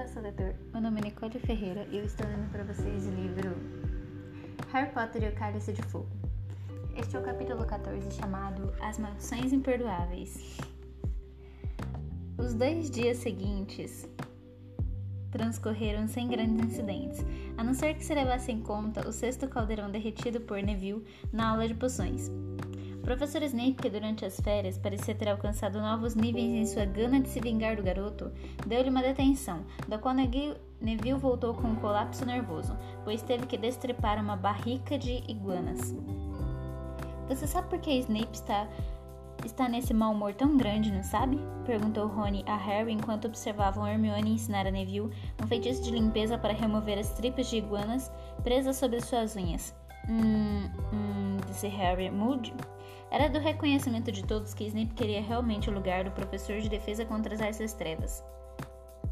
Leitor, meu nome é Nicole Ferreira e eu estou lendo para vocês o livro Harry Potter e o Cálice de Fogo. Este é o capítulo 14 chamado As Maldições Imperdoáveis. Os dois dias seguintes transcorreram sem grandes incidentes, a não ser que se levasse em conta o sexto caldeirão derretido por Neville na aula de poções. O professor Snape, que durante as férias parecia ter alcançado novos níveis em sua gana de se vingar do garoto, deu-lhe uma detenção, da qual Neville voltou com um colapso nervoso, pois teve que destrepar uma barrica de iguanas. Você sabe por que Snape está está nesse mau humor tão grande, não sabe? Perguntou Rony a Harry enquanto observavam Hermione ensinar a Neville um feitiço de limpeza para remover as tripas de iguanas presas sobre suas unhas. Hum, hum, disse Harry, mude. Era do reconhecimento de todos que Snape queria realmente o lugar do professor de defesa contra as artes trevas.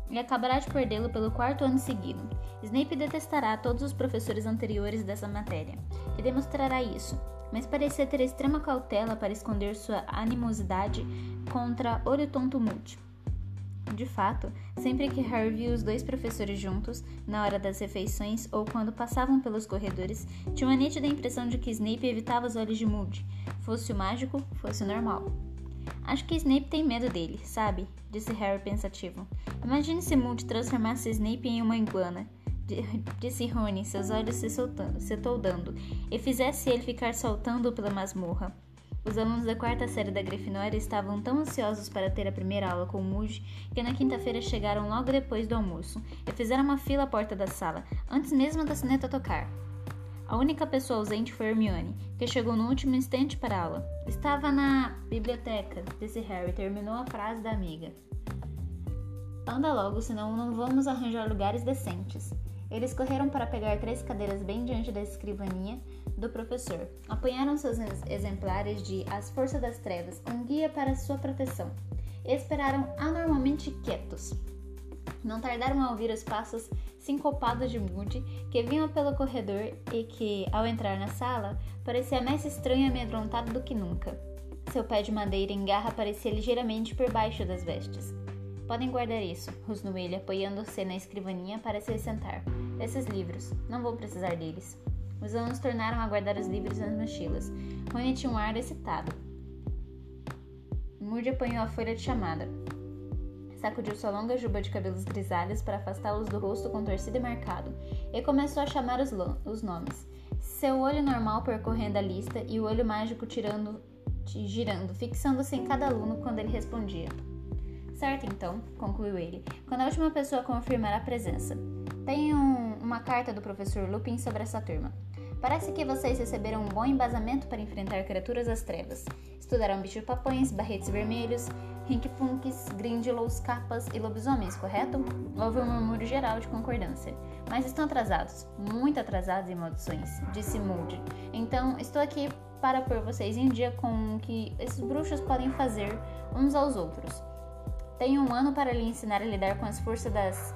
E acabará de perdê-lo pelo quarto ano seguido. Snape detestará todos os professores anteriores dessa matéria, e demonstrará isso, mas parecia ter extrema cautela para esconder sua animosidade contra Olho Tonto Moody. De fato, sempre que Harry via os dois professores juntos, na hora das refeições ou quando passavam pelos corredores, tinha uma nítida impressão de que Snape evitava os olhos de Moody, fosse o mágico, fosse o normal. Acho que Snape tem medo dele, sabe? disse Harry pensativo. Imagine se Moody transformasse Snape em uma iguana, disse Rony, seus olhos se soltando, se toldando, e fizesse ele ficar saltando pela masmorra. Os alunos da quarta série da Grifinória estavam tão ansiosos para ter a primeira aula com o Mudge que na quinta-feira chegaram logo depois do almoço e fizeram uma fila à porta da sala, antes mesmo da sineta tocar. A única pessoa ausente foi Hermione, que chegou no último instante para a aula. Estava na biblioteca, disse Harry, terminou a frase da amiga. Anda logo, senão não vamos arranjar lugares decentes. Eles correram para pegar três cadeiras bem diante da escrivaninha do professor. Apanharam seus exemplares de As Forças das Trevas, um guia para sua proteção, esperaram anormalmente quietos. Não tardaram a ouvir os passos sincopados de Moody, que vinham pelo corredor e que, ao entrar na sala, parecia mais estranho e amedrontado do que nunca. Seu pé de madeira em garra parecia ligeiramente por baixo das vestes. Podem guardar isso, rosnou ele, apoiando-se na escrivaninha para se sentar. Esses livros, não vou precisar deles. Os alunos tornaram a guardar os livros nas mochilas. Rony tinha um ar excitado. Moody apanhou a folha de chamada. Sacudiu sua longa juba de cabelos grisalhos para afastá-los do rosto contorcido e marcado, e começou a chamar os, os nomes. Seu olho normal percorrendo a lista e o olho mágico tirando, girando, fixando-se em cada aluno quando ele respondia. Certo, então, concluiu ele, quando a última pessoa confirmar a presença. Tenho um, uma carta do professor Lupin sobre essa turma. Parece que vocês receberam um bom embasamento para enfrentar criaturas das trevas. Estudaram bichos-papões, barretes vermelhos, rinkpunks, grindylows, capas e lobisomens, correto? Houve um murmúrio geral de concordância. Mas estão atrasados, muito atrasados em maldições, disse Moody. Então, estou aqui para pôr vocês em dia com o que esses bruxos podem fazer uns aos outros. Tenho um ano para lhe ensinar a lidar com as forças das.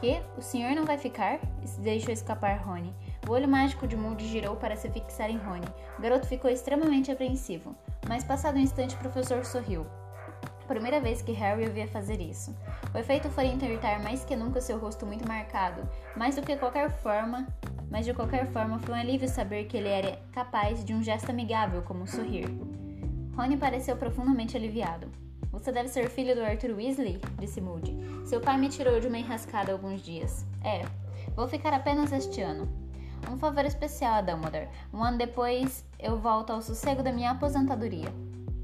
Que? O senhor não vai ficar? Deixou escapar Rony. O olho mágico de Moody girou para se fixar em Rony. O garoto ficou extremamente apreensivo, mas passado um instante o professor sorriu. Primeira vez que Harry o via fazer isso. O efeito foi entortar mais que nunca seu rosto muito marcado, mais do que qualquer forma, mas de qualquer forma foi um alívio saber que ele era capaz de um gesto amigável como sorrir. Rony pareceu profundamente aliviado. Você deve ser filho do Arthur Weasley? disse Moody. Seu pai me tirou de uma enrascada há alguns dias. É, vou ficar apenas este ano. Um favor especial a Dumbledore. Um ano depois, eu volto ao sossego da minha aposentadoria.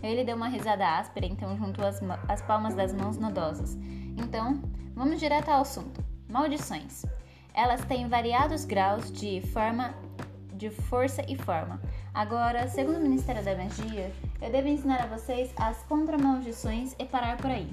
Ele deu uma risada áspera, então juntou as, as palmas das mãos nodosas. Então, vamos direto ao assunto. Maldições. Elas têm variados graus de forma de força e forma. Agora, segundo o Ministério da Magia, eu devo ensinar a vocês as contramaldições e parar por aí.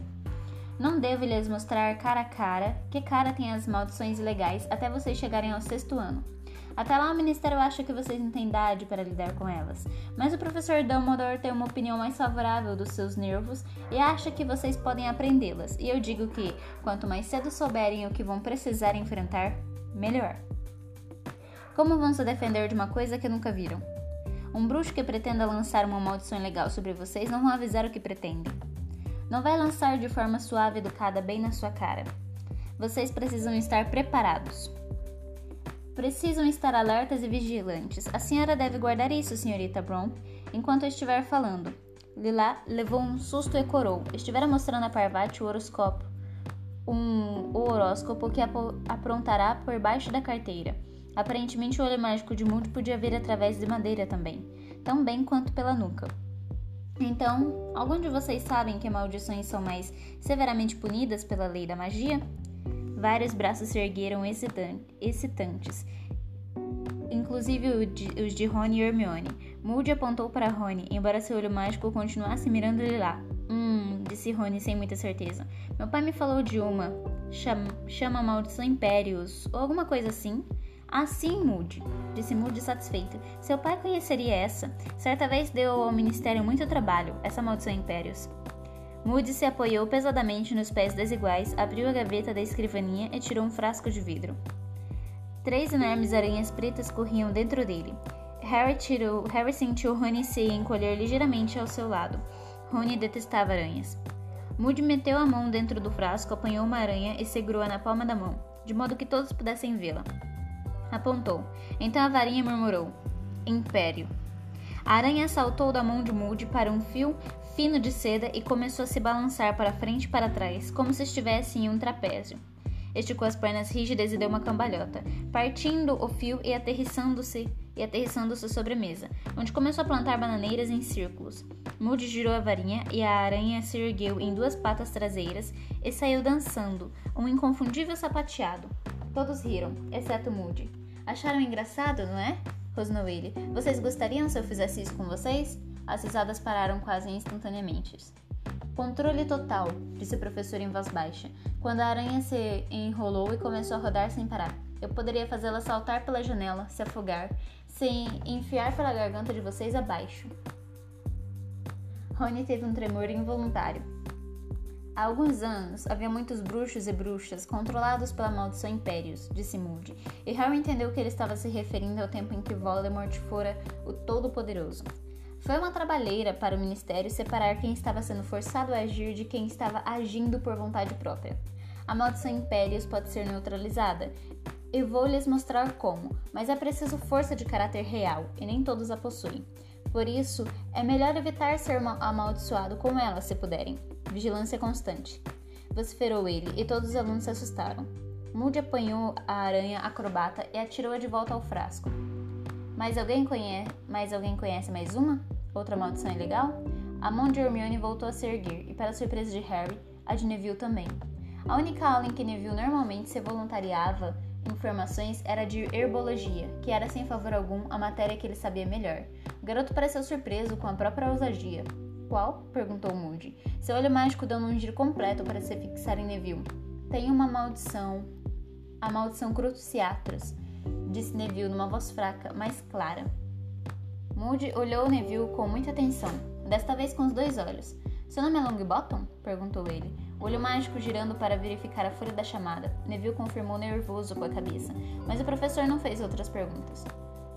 Não devo lhes mostrar cara a cara que cara tem as maldições ilegais até vocês chegarem ao sexto ano. Até lá, o Ministério acha que vocês não têm idade para lidar com elas, mas o professor Dumbledore tem uma opinião mais favorável dos seus nervos e acha que vocês podem aprendê-las. E eu digo que, quanto mais cedo souberem o que vão precisar enfrentar, melhor. Como vão se defender de uma coisa que nunca viram? Um bruxo que pretenda lançar uma maldição legal sobre vocês não vão avisar o que pretende. Não vai lançar de forma suave e educada bem na sua cara. Vocês precisam estar preparados. Precisam estar alertas e vigilantes. A senhora deve guardar isso, senhorita Brown, enquanto eu estiver falando. Lila levou um susto e corou. Estivera mostrando a Parvati o horoscópio, um, horóscopo que aprontará por baixo da carteira. Aparentemente, o olho mágico de Moody podia ver através de madeira também, tão bem quanto pela nuca. Então, algum de vocês sabem que maldições são mais severamente punidas pela lei da magia? Vários braços se ergueram excitantes, inclusive os de Rony e Hermione. Moody apontou para Rony, embora seu olho mágico continuasse mirando-lhe lá. Hum, disse Rony sem muita certeza. Meu pai me falou de uma. Chama, chama Maldição Impérios, ou alguma coisa assim. Ah, sim, Moody, disse Moody satisfeito. Seu pai conheceria essa. Certa vez deu ao ministério muito trabalho, essa maldição Impérios. Moody se apoiou pesadamente nos pés desiguais, abriu a gaveta da escrivaninha e tirou um frasco de vidro. Três enormes aranhas pretas corriam dentro dele. Harry, tirou, Harry sentiu Rony se encolher ligeiramente ao seu lado. Rony detestava aranhas. Moody meteu a mão dentro do frasco, apanhou uma aranha e segurou-a na palma da mão, de modo que todos pudessem vê-la. Apontou. Então a varinha murmurou: Império. A aranha saltou da mão de Moody para um fio fino de seda e começou a se balançar para frente e para trás, como se estivesse em um trapézio. Esticou as pernas rígidas e deu uma cambalhota, partindo o fio e aterrissando-se e aterrissando-se sobre a mesa, onde começou a plantar bananeiras em círculos. Moody girou a varinha e a aranha se ergueu em duas patas traseiras e saiu dançando, um inconfundível sapateado. Todos riram, exceto Moody. Acharam engraçado, não é? rosnou ele. Vocês gostariam se eu fizesse isso com vocês? As risadas pararam quase instantaneamente. Controle total, disse o professor em voz baixa, quando a aranha se enrolou e começou a rodar sem parar. Eu poderia fazê-la saltar pela janela, se afogar, se enfiar pela garganta de vocês abaixo. Rony teve um tremor involuntário. Há alguns anos, havia muitos bruxos e bruxas controlados pela maldição Impérios, disse Moody, e Harry entendeu que ele estava se referindo ao tempo em que Voldemort fora o Todo-Poderoso. Foi uma trabalheira para o Ministério separar quem estava sendo forçado a agir de quem estava agindo por vontade própria. A maldição Impérios pode ser neutralizada, e vou lhes mostrar como, mas é preciso força de caráter real, e nem todos a possuem. Por isso, é melhor evitar ser amaldiçoado com ela se puderem. Vigilância constante. Vociferou ele, e todos os alunos se assustaram. Moody apanhou a aranha acrobata e atirou-a de volta ao frasco. Mas alguém, conhece, mas alguém conhece mais uma? Outra maldição ilegal? A mão de Hermione voltou a se erguer, e para surpresa de Harry, a de Neville também. A única aula em que Neville normalmente se voluntariava informações era de herbologia, que era sem favor algum a matéria que ele sabia melhor. O garoto pareceu surpreso com a própria ousadia. Qual? perguntou Moody. Seu olho mágico deu um giro completo para se fixar em Neville. Tem uma maldição. A maldição Cruciatras, disse Neville numa voz fraca, mas clara. Moody olhou Neville com muita atenção, desta vez com os dois olhos. Seu nome é Longbottom? perguntou ele, o olho mágico girando para verificar a folha da chamada. Neville confirmou nervoso com a cabeça, mas o professor não fez outras perguntas.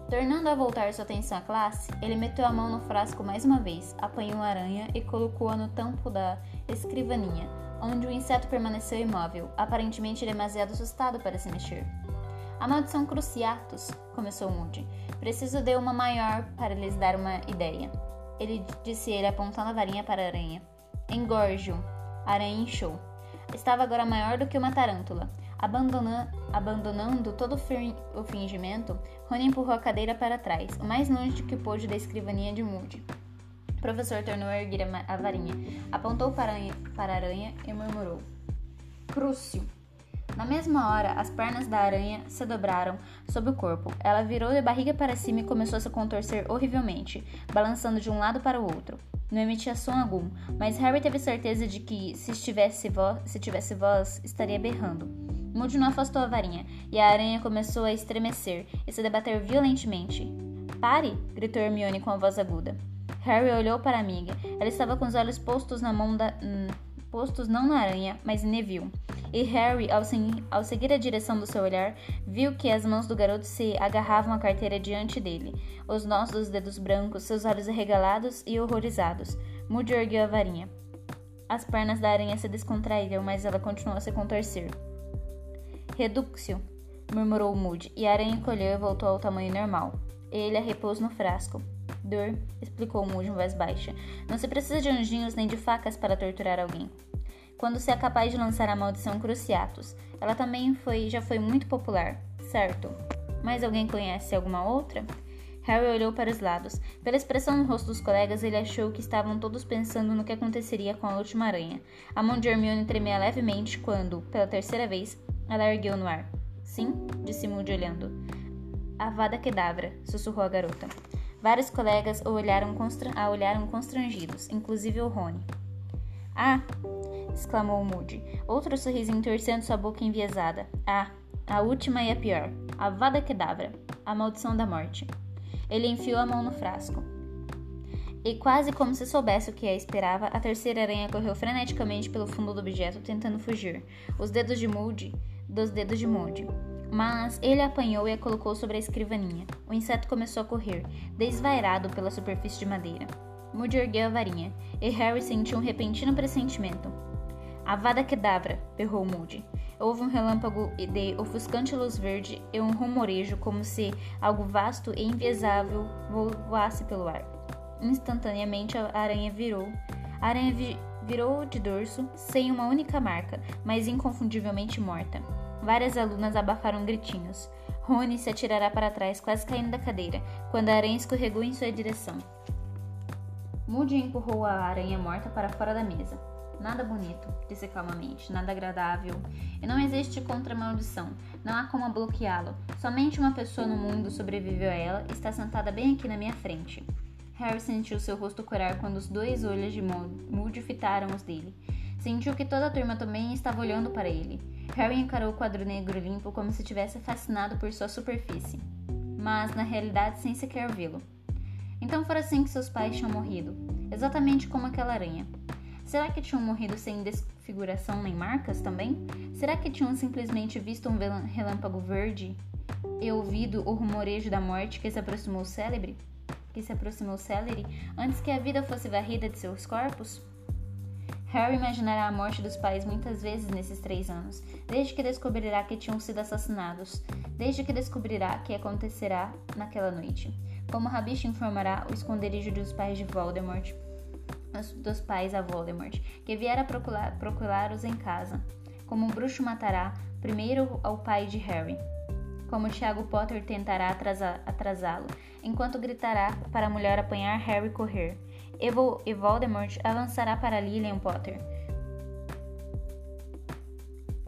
Tornando a voltar sua atenção à classe, ele meteu a mão no frasco mais uma vez, apanhou a aranha e colocou-a no tampo da escrivaninha, onde o inseto permaneceu imóvel, aparentemente demasiado assustado para se mexer. A maldição Cruciatus, começou Moody. Preciso de uma maior para lhes dar uma ideia. Ele disse ele apontando a varinha para a aranha. Engorge-o. A aranha inchou. Estava agora maior do que uma tarântula. Abandona abandonando todo o fingimento, Rony empurrou a cadeira para trás, o mais longe que pôde da escrivaninha de Moody. O professor tornou a erguer a varinha, apontou para a aranha, e murmurou: Crúcio! Na mesma hora, as pernas da aranha se dobraram sob o corpo. Ela virou de barriga para cima e começou a se contorcer horrivelmente, balançando de um lado para o outro. Não emitia som algum, mas Harry teve certeza de que, se, voz, se tivesse voz, estaria berrando. Moody não afastou a varinha, e a aranha começou a estremecer e se debater violentamente. Pare! gritou Hermione com a voz aguda. Harry olhou para a amiga. Ela estava com os olhos postos na mão da. Hum, postos não na aranha, mas em Neville. E Harry, ao, ao, seguir a direção do seu olhar, viu que as mãos do garoto se agarravam à carteira diante dele, os nós dos dedos brancos, seus olhos arregalados e horrorizados. Moody ergueu a varinha. As pernas da aranha se descontraíram, mas ela continuou a se contorcer. Reduxio, murmurou Moody, e a aranha encolheu e voltou ao tamanho normal. Ele a repôs no frasco. Dor, explicou Moody em voz baixa. Não se precisa de anjinhos nem de facas para torturar alguém. Quando se é capaz de lançar a maldição Cruciatus, ela também foi, já foi muito popular, certo? Mas alguém conhece alguma outra? Harry olhou para os lados. Pela expressão no rosto dos colegas, ele achou que estavam todos pensando no que aconteceria com a última aranha. A mão de Hermione tremia levemente quando, pela terceira vez, ela ergueu no ar. Sim, disse Moody olhando. Avada Kedavra, sussurrou a garota. Vários colegas olharam a olharam constrangidos, inclusive o Rony. Ah! Exclamou Moody, outro sorrisinho torcendo sua boca enviesada. Ah, a última e a pior. Avada Kedavra, a maldição da morte. Ele enfiou a mão no frasco. E quase como se soubesse o que a esperava, a terceira aranha correu freneticamente pelo fundo do objeto, tentando fugir. Os dedos de Moody, dos dedos de Moody. Mas ele a apanhou e a colocou sobre a escrivaninha. O inseto começou a correr, desvairado pela superfície de madeira. Moody ergueu a varinha, e Harry sentiu um repentino pressentimento. Avada Kedavra! berrou Moody. Houve um relâmpago de ofuscante luz verde e um rumorejo como se algo vasto e enviesável voasse pelo ar. Instantaneamente a aranha virou. A aranha vi virou de dorso, sem uma única marca, mas inconfundivelmente morta. Várias alunas abafaram gritinhos. Rony se atirará para trás, quase caindo da cadeira, quando a aranha escorregou em sua direção. Moody empurrou a aranha morta para fora da mesa. Nada bonito, disse calmamente, nada agradável. E não existe contra-maldição. Não há como bloqueá-lo. Somente uma pessoa no mundo sobreviveu a ela e está sentada bem aqui na minha frente. Harry sentiu seu rosto corar quando os dois olhos de Moody fitaram os dele. Sentiu que toda a turma também estava olhando para ele. Harry encarou o quadro negro limpo como se tivesse fascinado por sua superfície, mas na realidade sem sequer vê-lo. Então fora assim que seus pais tinham morrido, exatamente como aquela aranha. Será que tinham morrido sem desfiguração nem marcas também? Será que tinham simplesmente visto um relâmpago verde e ouvido o rumorejo da morte que se aproximou célebre? Que se aproximou célere antes que a vida fosse varrida de seus corpos? Harry imaginará a morte dos pais muitas vezes nesses três anos, desde que descobrirá que tinham sido assassinados, desde que descobrirá que acontecerá naquela noite. Como Rabicho informará o esconderijo dos pais de Voldemort dos pais a Voldemort, que viera procurá-los em casa. Como o bruxo matará primeiro ao pai de Harry. Como Tiago Potter tentará atrasá-lo, enquanto gritará para a mulher apanhar Harry correr. E Voldemort avançará para Lilian Potter,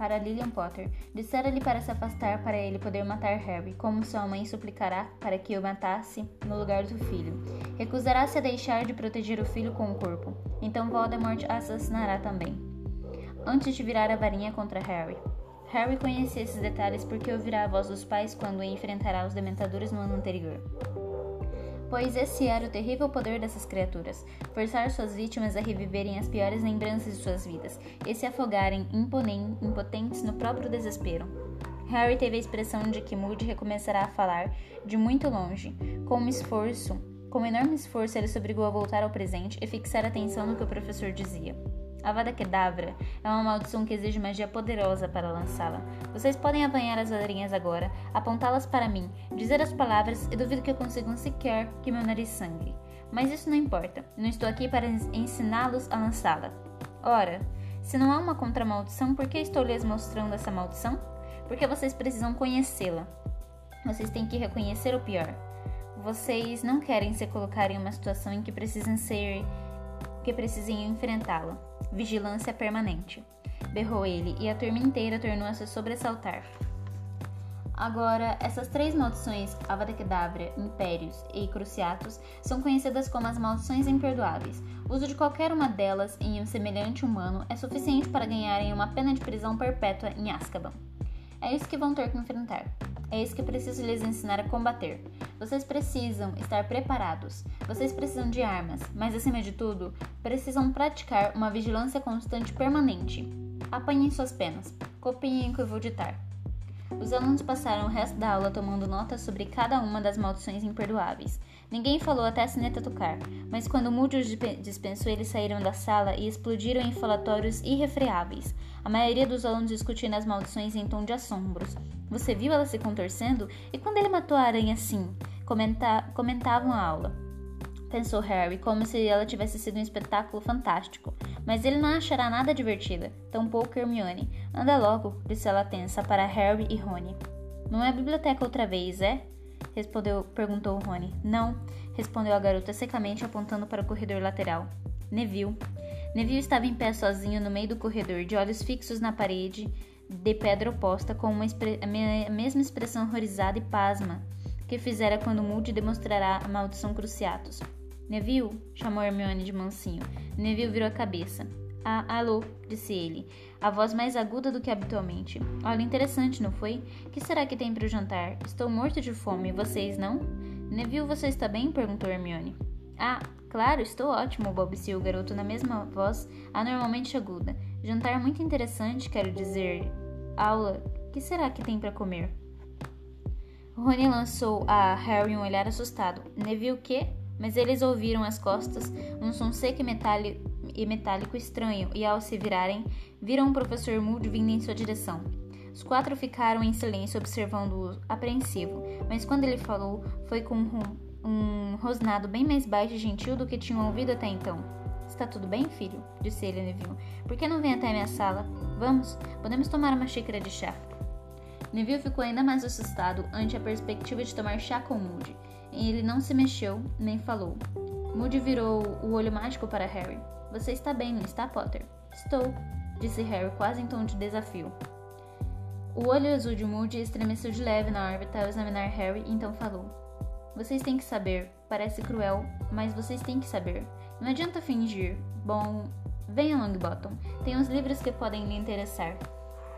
para Lilian Potter. Dissera-lhe para se afastar para ele poder matar Harry, como sua mãe suplicará para que o matasse no lugar do filho. Recusará-se a deixar de proteger o filho com o corpo. Então Voldemort assassinará também. Antes de virar a varinha contra Harry. Harry conhecia esses detalhes porque ouvirá a voz dos pais quando enfrentará os dementadores no ano anterior pois esse era o terrível poder dessas criaturas, forçar suas vítimas a reviverem as piores lembranças de suas vidas e se afogarem impotentes no próprio desespero. Harry teve a expressão de que Moody recomeçará a falar de muito longe, com um esforço. Com um enorme esforço, ele se obrigou a voltar ao presente e fixar atenção no que o professor dizia. Avada Kedavra é uma maldição que exige magia poderosa para lançá-la. Vocês podem apanhar as varinhas agora, apontá-las para mim, dizer as palavras e duvido que consigam sequer que meu nariz sangre. Mas isso não importa. Não estou aqui para ensiná-los a lançá-la. Ora, se não há uma contramaldição, por que estou lhes mostrando essa maldição? Porque vocês precisam conhecê-la. Vocês têm que reconhecer o pior. Vocês não querem se colocar em uma situação em que precisem ser que precisem enfrentá-la. Vigilância permanente. Berrou ele, e a turma inteira tornou a se sobressaltar. Agora, essas três maldições, Avada Kedavra, Impérios e Cruciatus, são conhecidas como as maldições imperdoáveis. O uso de qualquer uma delas em um semelhante humano é suficiente para ganharem uma pena de prisão perpétua em Azkaban. É isso que vão ter que enfrentar. É isso que preciso lhes ensinar a combater. Vocês precisam estar preparados. Vocês precisam de armas, mas acima de tudo, precisam praticar uma vigilância constante permanente. Apanhem suas penas. Copiem o que eu vou ditar. Os alunos passaram o resto da aula tomando notas sobre cada uma das maldições imperdoáveis. Ninguém falou até a sineta tocar, mas quando Moody os dispensou, eles saíram da sala e explodiram em falatórios irrefreáveis. A maioria dos alunos discutindo as maldições em tom de assombros. Você viu ela se contorcendo? E quando ele matou a aranha assim? Comenta comentavam a aula pensou Harry, como se ela tivesse sido um espetáculo fantástico. Mas ele não achará nada divertida, tampouco Hermione. Anda logo, disse ela tensa para Harry e Rony. Não é biblioteca outra vez, é? Respondeu, perguntou Rony. Não, respondeu a garota secamente, apontando para o corredor lateral. Neville. Neville estava em pé sozinho no meio do corredor, de olhos fixos na parede de pedra oposta, com uma a mesma expressão horrorizada e pasma que fizera quando Moody demonstrará a maldição Cruciatus. Neville? chamou Hermione de mansinho. Neville virou a cabeça. Ah, alô, disse ele, a voz mais aguda do que habitualmente. Olha, interessante, não foi? Que será que tem para o jantar? Estou morto de fome, vocês não? Neville, você está bem? perguntou Hermione. Ah, claro, estou ótimo, balbuciou o garoto na mesma voz anormalmente aguda. Jantar muito interessante, quero dizer. Aula, que será que tem para comer? Rony lançou a Harry um olhar assustado. Neville o quê? mas eles ouviram às costas um som seco e metálico, e metálico estranho e, ao se virarem, viram o professor Moody vindo em sua direção. Os quatro ficaram em silêncio observando-o apreensivo, mas quando ele falou, foi com um, rosnado bem mais baixo e gentil do que tinham ouvido até então. Está tudo bem, filho? disse ele a Neville. Por que não vem até a minha sala? Vamos, podemos tomar uma xícara de chá. Neville ficou ainda mais assustado ante a perspectiva de tomar chá com Moody. Ele não se mexeu, nem falou. Moody virou o olho mágico para Harry. Você está bem, não está, Potter? Estou, disse Harry quase em tom de desafio. O olho azul de Moody estremeceu de leve na órbita ao examinar Harry, então falou: Vocês têm que saber. Parece cruel, mas vocês têm que saber. Não adianta fingir. Bom, venha, Longbottom. Tem uns livros que podem lhe interessar.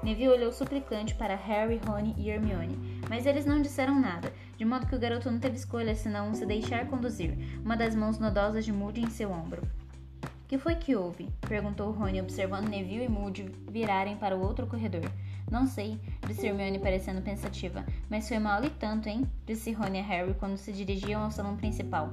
Neville olhou suplicante para Harry, Rony e Hermione, mas eles não disseram nada, de modo que o garoto não teve escolha senão se deixar conduzir, uma das mãos nodosas de Moody em seu ombro. Que foi que houve? perguntou Rony, observando Neville e Moody virarem para o outro corredor. Não sei, disse Hermione parecendo pensativa. Mas foi mal e tanto, hein? disse Rony a Harry quando se dirigiam ao salão principal.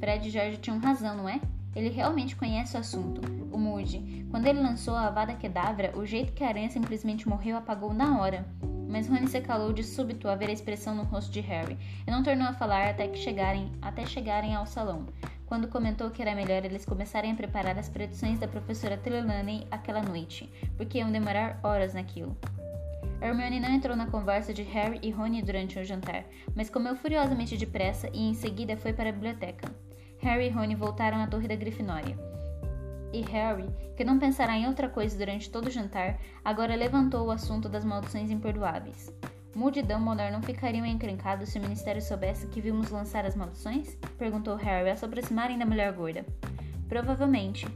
Fred e George tinham razão, não é? Ele realmente conhece o assunto. O Moody. Quando ele lançou a Avada Kedavra, o jeito que a aranha simplesmente morreu apagou na hora. Mas Rony se calou de súbito a ver a expressão no rosto de Harry e não tornou a falar até que chegarem, até chegarem ao salão, quando comentou que era melhor eles começarem a preparar as predições da professora Trelawney aquela noite, porque iam demorar horas naquilo. Hermione não entrou na conversa de Harry e Rony durante o jantar, mas comeu furiosamente depressa e em seguida foi para a biblioteca. Harry e Rony voltaram à torre da Grifinória. E Harry, que não pensará em outra coisa durante todo o jantar, agora levantou o assunto das maldições imperdoáveis. E Dumbledore não ficariam encrencados se o Ministério soubesse que vimos lançar as maldições? Perguntou Harry ao se aproximarem da mulher gorda. Provavelmente,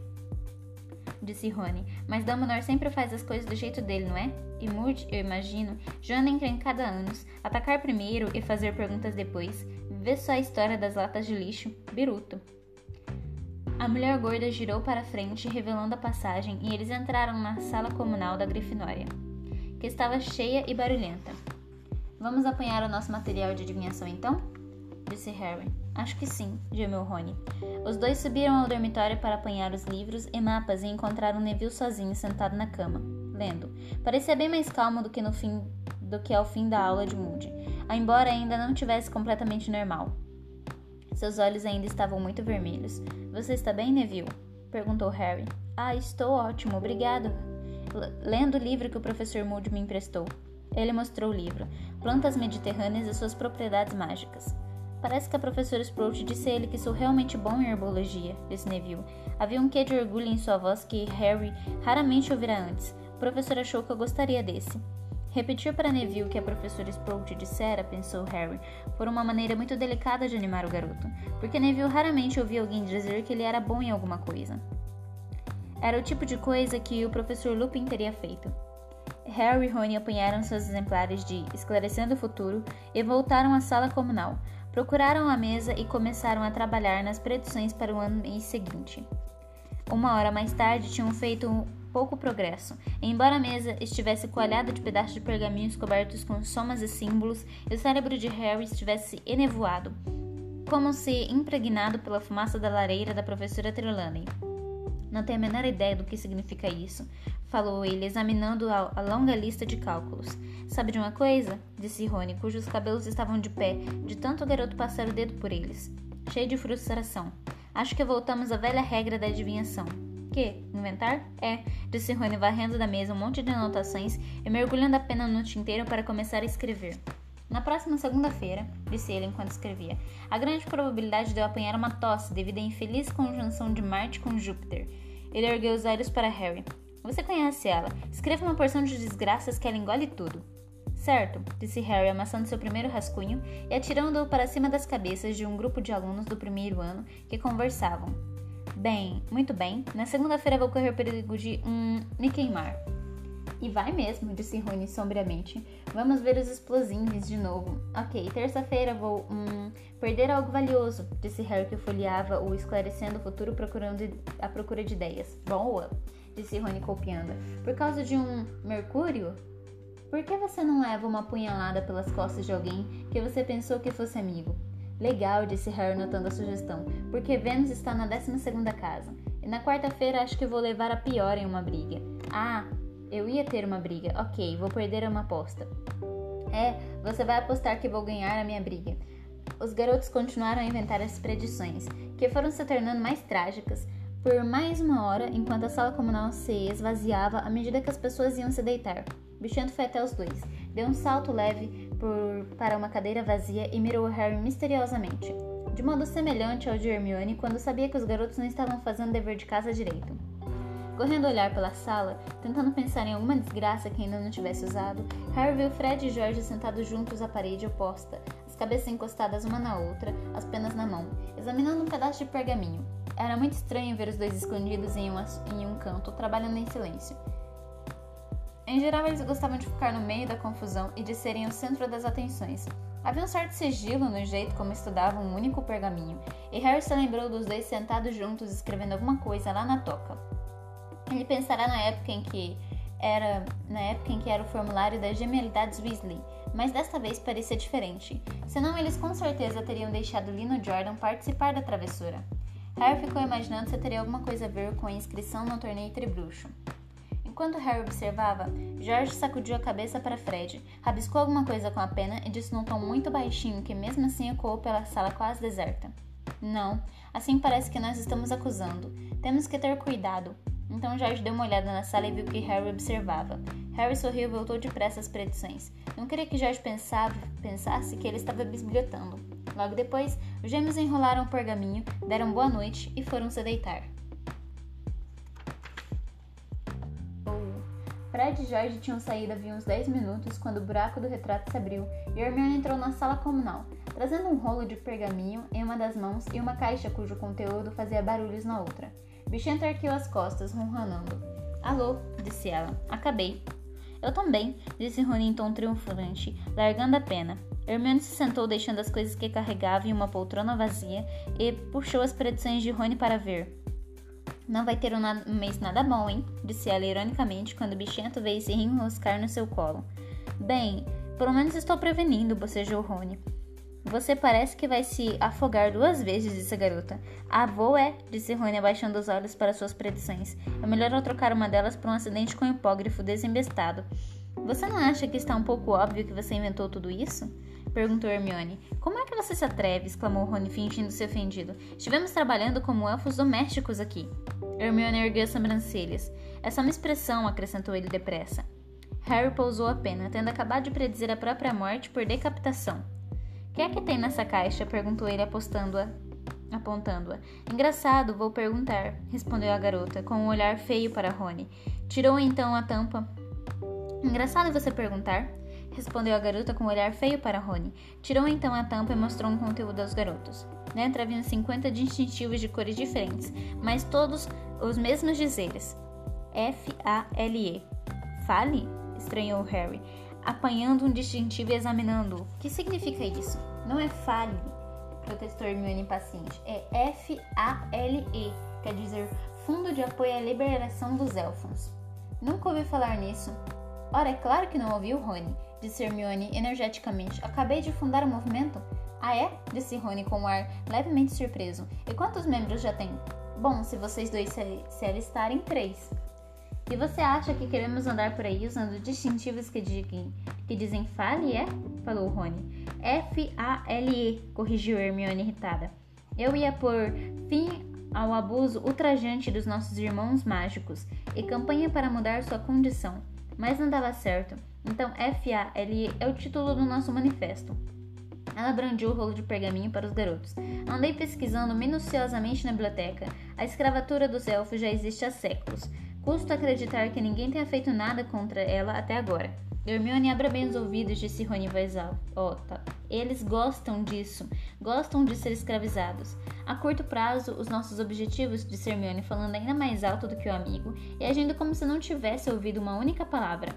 disse Rony, mas Dumbledore sempre faz as coisas do jeito dele, não é? E Moody, eu imagino, já anda encrencada há anos, atacar primeiro e fazer perguntas depois, Vê só a história das latas de lixo, biruto. A mulher gorda girou para frente, revelando a passagem, e eles entraram na sala comunal da Grifinória, que estava cheia e barulhenta. Vamos apanhar o nosso material de adivinhação então? disse Harry. Acho que sim, gemeu Rony. Os dois subiram ao dormitório para apanhar os livros e mapas e encontraram Neville sozinho sentado na cama, lendo. Parecia bem mais calmo do que no fim do que ao fim da aula de Moody embora ainda não tivesse completamente normal. Seus olhos ainda estavam muito vermelhos. Você está bem, Neville? perguntou Harry. Ah, estou ótimo, obrigado. L lendo o livro que o professor Moody me emprestou. Ele mostrou o livro, Plantas Mediterrâneas e suas propriedades mágicas. Parece que a professora Sprout disse a ele que sou realmente bom em herbologia, disse Neville. Havia um quê de orgulho em sua voz que Harry raramente ouvira antes. O professor achou que eu gostaria desse. Repetiu para Neville o que a professora Sprout dissera, pensou Harry, por uma maneira muito delicada de animar o garoto, porque Neville raramente ouvia alguém dizer que ele era bom em alguma coisa. Era o tipo de coisa que o professor Lupin teria feito. Harry e Rony apanharam seus exemplares de Esclarecendo o Futuro e voltaram à sala comunal. Procuraram a mesa e começaram a trabalhar nas predições para o ano seguinte. Uma hora mais tarde, tinham feito pouco progresso. Embora a mesa estivesse coalhada de pedaços de pergaminhos cobertos com somas e símbolos, e o cérebro de Harry estivesse enevoado, como se impregnado pela fumaça da lareira da professora Trelawney. Não tenho a menor ideia do que significa isso, falou ele, examinando a, a, longa lista de cálculos. Sabe de uma coisa? disse Rony, cujos cabelos estavam de pé, de tanto o garoto passar o dedo por eles. Cheio de frustração. Acho que voltamos à velha regra da adivinhação. Que? Inventar? É, disse Rony, varrendo da mesa um monte de anotações e mergulhando a pena no tinteiro para começar a escrever. Na próxima segunda-feira, disse ele enquanto escrevia, há grande probabilidade de eu apanhar uma tosse devido à infeliz conjunção de Marte com Júpiter. Ele ergueu os olhos para Harry. Você conhece ela. Escreva uma porção de desgraças que ela engole tudo. Certo, disse Harry, amassando seu primeiro rascunho e atirando-o para cima das cabeças de um grupo de alunos do primeiro ano que conversavam. Bem, muito bem. Na segunda-feira vou correr o perigo de um me queimar. E vai mesmo, disse Rony sombriamente. Vamos ver os explosivos de novo. Ok, terça-feira vou hum, perder algo valioso, disse Harry que folheava o esclarecendo o futuro procurando a procura de ideias. Boa, disse Rony copiando. Por causa de um Mercúrio? Por que você não leva uma punhalada pelas costas de alguém que você pensou que fosse amigo? Legal, disse Harry notando a sugestão, porque Vênus está na 12 segunda casa. E na quarta-feira acho que vou levar a pior em uma briga. Ah, eu ia ter uma briga. Ok, vou perder uma aposta. É, você vai apostar que vou ganhar a minha briga. Os garotos continuaram a inventar as predições, que foram se tornando mais trágicas por mais uma hora, enquanto a sala comunal se esvaziava à medida que as pessoas iam se deitar. Bichento foi até os dois, deu um salto leve por, para uma cadeira vazia e mirou Harry misteriosamente, de modo semelhante ao de Hermione quando sabia que os garotos não estavam fazendo dever de casa direito. Correndo a olhar pela sala, tentando pensar em alguma desgraça que ainda não tivesse usado, Harry viu Fred e George sentados juntos à parede oposta, as cabeças encostadas uma na outra, as penas na mão, examinando um pedaço de pergaminho. Era muito estranho ver os dois escondidos em um, em um canto, trabalhando em silêncio. Em geral, eles gostavam de ficar no meio da confusão e de serem o centro das atenções. Havia um certo sigilo no jeito como estudavam um único pergaminho, e Harry se lembrou dos dois sentados juntos escrevendo alguma coisa lá na toca. Ele pensará na época em que era na época em que era o formulário das gemelidades Weasley, mas desta vez parecia diferente. Senão eles com certeza teriam deixado Lino Jordan participar da travessura. Harry ficou imaginando se teria alguma coisa a ver com a inscrição no torneio Tribruxo. Enquanto Harry observava, George sacudiu a cabeça para Fred, rabiscou alguma coisa com a pena e disse num tom muito baixinho que mesmo assim ecoou pela sala quase deserta. Não, assim parece que nós estamos acusando. Temos que ter cuidado. Então George deu uma olhada na sala e viu que Harry observava. Harry sorriu e voltou depressa às predições. Não queria que George pensava, pensasse que ele estava bisbilhotando. Logo depois, os gêmeos enrolaram o pergaminho, deram boa noite e foram se deitar. Fred e George tinham saído havia uns 10 minutos quando o buraco do retrato se abriu e Hermione entrou na sala comunal, trazendo um rolo de pergaminho em uma das mãos e uma caixa cujo conteúdo fazia barulhos na outra. Bichento ergueu as costas, ronronando. Alô, disse ela. Acabei. Eu também, disse Rony em tom triunfante, largando a pena. Hermione se sentou, deixando as coisas que carregava em uma poltrona vazia, e puxou as predições de Rony para ver. Não vai ter um, na um mês nada bom, hein? disse ela ironicamente quando o bichento veio se enroscar no seu colo. Bem, pelo menos estou prevenindo, bocejou Rony. Você parece que vai se afogar duas vezes, disse a garota. Ah, vou é, disse Rony abaixando os olhos para suas predições. É melhor eu trocar uma delas por um acidente com um hipógrafo desembestado. Você não acha que está um pouco óbvio que você inventou tudo isso? Perguntou Hermione. Como é que você se atreve? exclamou Rony, fingindo-se ofendido. Estivemos trabalhando como elfos domésticos aqui. Hermione ergueu as sobrancelhas. É só uma expressão, acrescentou ele depressa. Harry pousou a pena, tendo acabado de predizer a própria morte por decapitação que é que tem nessa caixa? perguntou ele apostando-a. Apontando-a. Engraçado, vou perguntar, respondeu a garota, com um olhar feio para Rony. Tirou então a tampa. Engraçado você perguntar, respondeu a garota com um olhar feio para Rony. Tirou então a tampa e mostrou um conteúdo aos garotos. Dentro haviam 50 distintivos de cores diferentes, mas todos os mesmos dizeres. F-A-L-E. Fale? estranhou Harry apanhando um distintivo e examinando-o. O que significa isso? Não é fale, protestou Hermione impaciente. É F-A-L-E, quer dizer Fundo de Apoio à Liberação dos Elfos. Nunca ouvi falar nisso. Ora, é claro que não ouviu, Rony, disse Hermione energeticamente. Acabei de fundar o movimento. Ah, é? disse Rony com um ar levemente surpreso. E quantos membros já tem? Bom, se vocês dois se, se alistarem, três. E você acha que queremos andar por aí usando distintivos que, digam, que dizem fale, é? Falou Rony. F-A-L-E, corrigiu Hermione irritada. Eu ia pôr fim ao abuso ultrajante dos nossos irmãos mágicos e campanha para mudar sua condição, mas não dava certo. Então F-A-L-E é o título do nosso manifesto. Ela brandiu o rolo de pergaminho para os garotos. Andei pesquisando minuciosamente na biblioteca. A escravatura dos elfos já existe há séculos. Custo acreditar que ninguém tenha feito nada contra ela até agora. Hermione abra bem os ouvidos, disse Rony em voz alta. Eles gostam disso, gostam de ser escravizados. A curto prazo, os nossos objetivos, disse Hermione, falando ainda mais alto do que o amigo e agindo como se não tivesse ouvido uma única palavra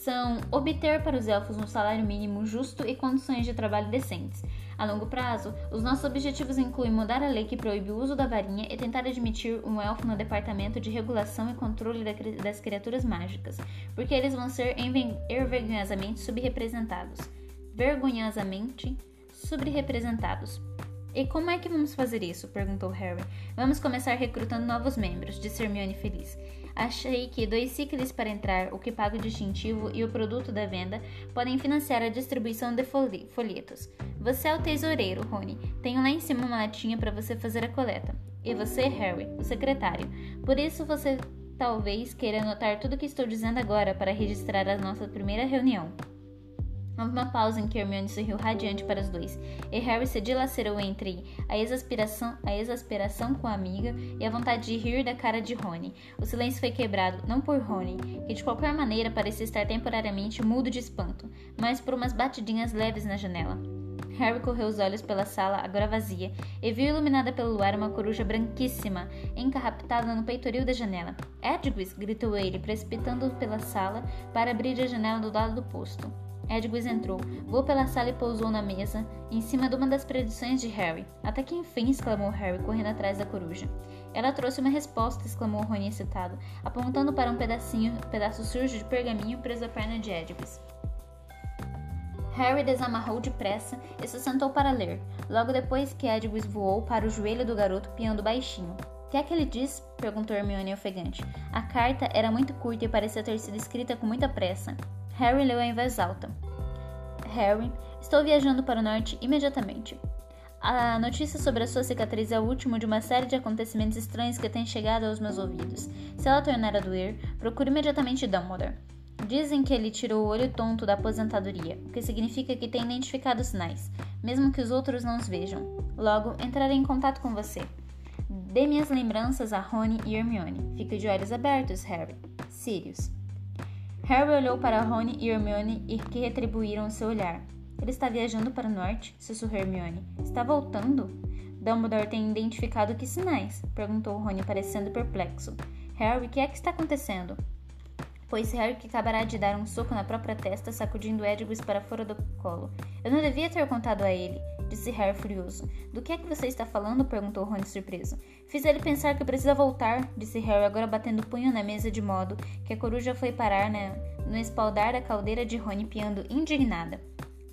são obter para os elfos um salário mínimo justo e condições de trabalho decentes. A longo prazo, os nossos objetivos incluem mudar a lei que proíbe o uso da varinha e tentar admitir um elfo no departamento de regulação e controle das criaturas mágicas, porque eles vão ser envergonhosamente subrepresentados. Vergonhosamente subrepresentados. E como é que vamos fazer isso? perguntou Harry. Vamos começar recrutando novos membros, disse Hermione feliz. Achei que dois ciclos para entrar, o que paga o distintivo e o produto da venda podem financiar a distribuição de folhetos. Você é o tesoureiro, Rony. Tenho lá em cima uma latinha para você fazer a coleta. E você, Harry, o secretário. Por isso você talvez queira anotar tudo o que estou dizendo agora para registrar a nossa primeira reunião. Houve uma pausa em que Hermione sorriu radiante para os dois, e Harry se dilacerou entre a exasperação, a exasperação com a amiga e a vontade de rir da cara de Rony. O silêncio foi quebrado, não por Rony, que de qualquer maneira parecia estar temporariamente mudo de espanto, mas por umas batidinhas leves na janela. Harry correu os olhos pela sala, agora vazia, e viu iluminada pelo luar uma coruja branquíssima, encarraptada no peitoril da janela. Edwis! gritou ele, precipitando pela sala para abrir a janela do lado do posto. Edwis entrou, voou pela sala e pousou na mesa, em cima de uma das predições de Harry. Até que enfim, exclamou Harry, correndo atrás da coruja. Ela trouxe uma resposta, exclamou Rony excitado, apontando para um pedacinho, pedaço sujo de pergaminho preso à perna de Edwis. Harry desamarrou depressa e se sentou para ler, logo depois que Edwis voou para o joelho do garoto piando baixinho. O que é que ele diz? perguntou Hermione ofegante. A carta era muito curta e parecia ter sido escrita com muita pressa. Harry leu em voz alta. Harry, estou viajando para o norte imediatamente. A notícia sobre a sua cicatriz é o último de uma série de acontecimentos estranhos que tem chegado aos meus ouvidos. Se ela tornar a doer, procure imediatamente Dumbledore. Dizem que ele tirou o olho tonto da aposentadoria, o que significa que tem identificado sinais, mesmo que os outros não os vejam. Logo, entrarei em contato com você. Dê minhas lembranças a Rony e Hermione. Fique de olhos abertos, Harry. Sirius. Harry olhou para Rony e Hermione e que retribuíram seu olhar. Ele está viajando para o norte? sussurrou Hermione. Está voltando? Dumbledore tem identificado que sinais? perguntou Rony, parecendo perplexo. Harry, o que é que está acontecendo? Pois Harry que acabará de dar um soco na própria testa, sacudindo Edwis para fora do colo. Eu não devia ter contado a ele disse Harry furioso. Do que é que você está falando? perguntou Rony surpreso. Fiz ele pensar que precisa voltar, disse Harry, agora batendo o punho na mesa de modo que a coruja foi parar no espaldar da caldeira de Rony, piando indignada.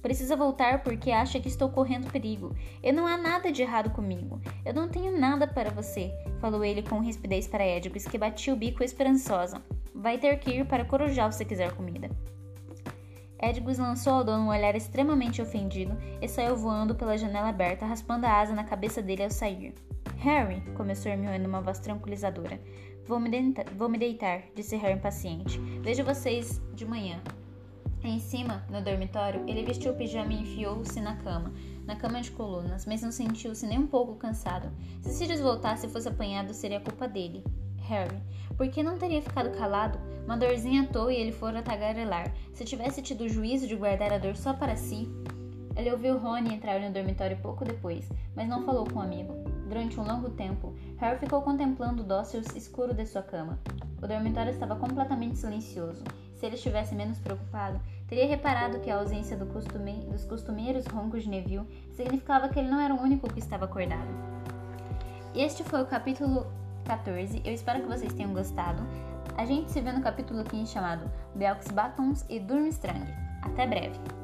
Precisa voltar porque acha que estou correndo perigo. E não há nada de errado comigo. Eu não tenho nada para você, falou ele com rispidez para Edwis, que batia o bico esperançosa. Vai ter que ir para Corujal se quiser comida. Edgus lançou ao dono um olhar extremamente ofendido e saiu voando pela janela aberta, raspando a asa na cabeça dele ao sair. Harry, começou Hermione numa voz tranquilizadora. Vou me, deitar, vou me deitar, disse Harry impaciente. Vejo vocês de manhã. Em cima, no dormitório, ele vestiu o pijama e enfiou-se na cama, na cama de colunas, mas não sentiu-se nem um pouco cansado. Se Sirius voltasse e fosse apanhado, seria culpa dele. Harry, por que não teria ficado calado? Uma dorzinha à toa e ele fora tagarelar. Se tivesse tido o juízo de guardar a dor só para si. Ele ouviu Rony entrar no dormitório pouco depois, mas não falou com o amigo. Durante um longo tempo, Harry ficou contemplando o dócil escuro de sua cama. O dormitório estava completamente silencioso. Se ele estivesse menos preocupado, teria reparado que a ausência do costume... dos costumeiros roncos de Neville significava que ele não era o único que estava acordado. Este foi o capítulo 14. Eu espero que vocês tenham gostado. A gente se vê no capítulo 15 chamado Belks Batons e Durmstrang. Até breve!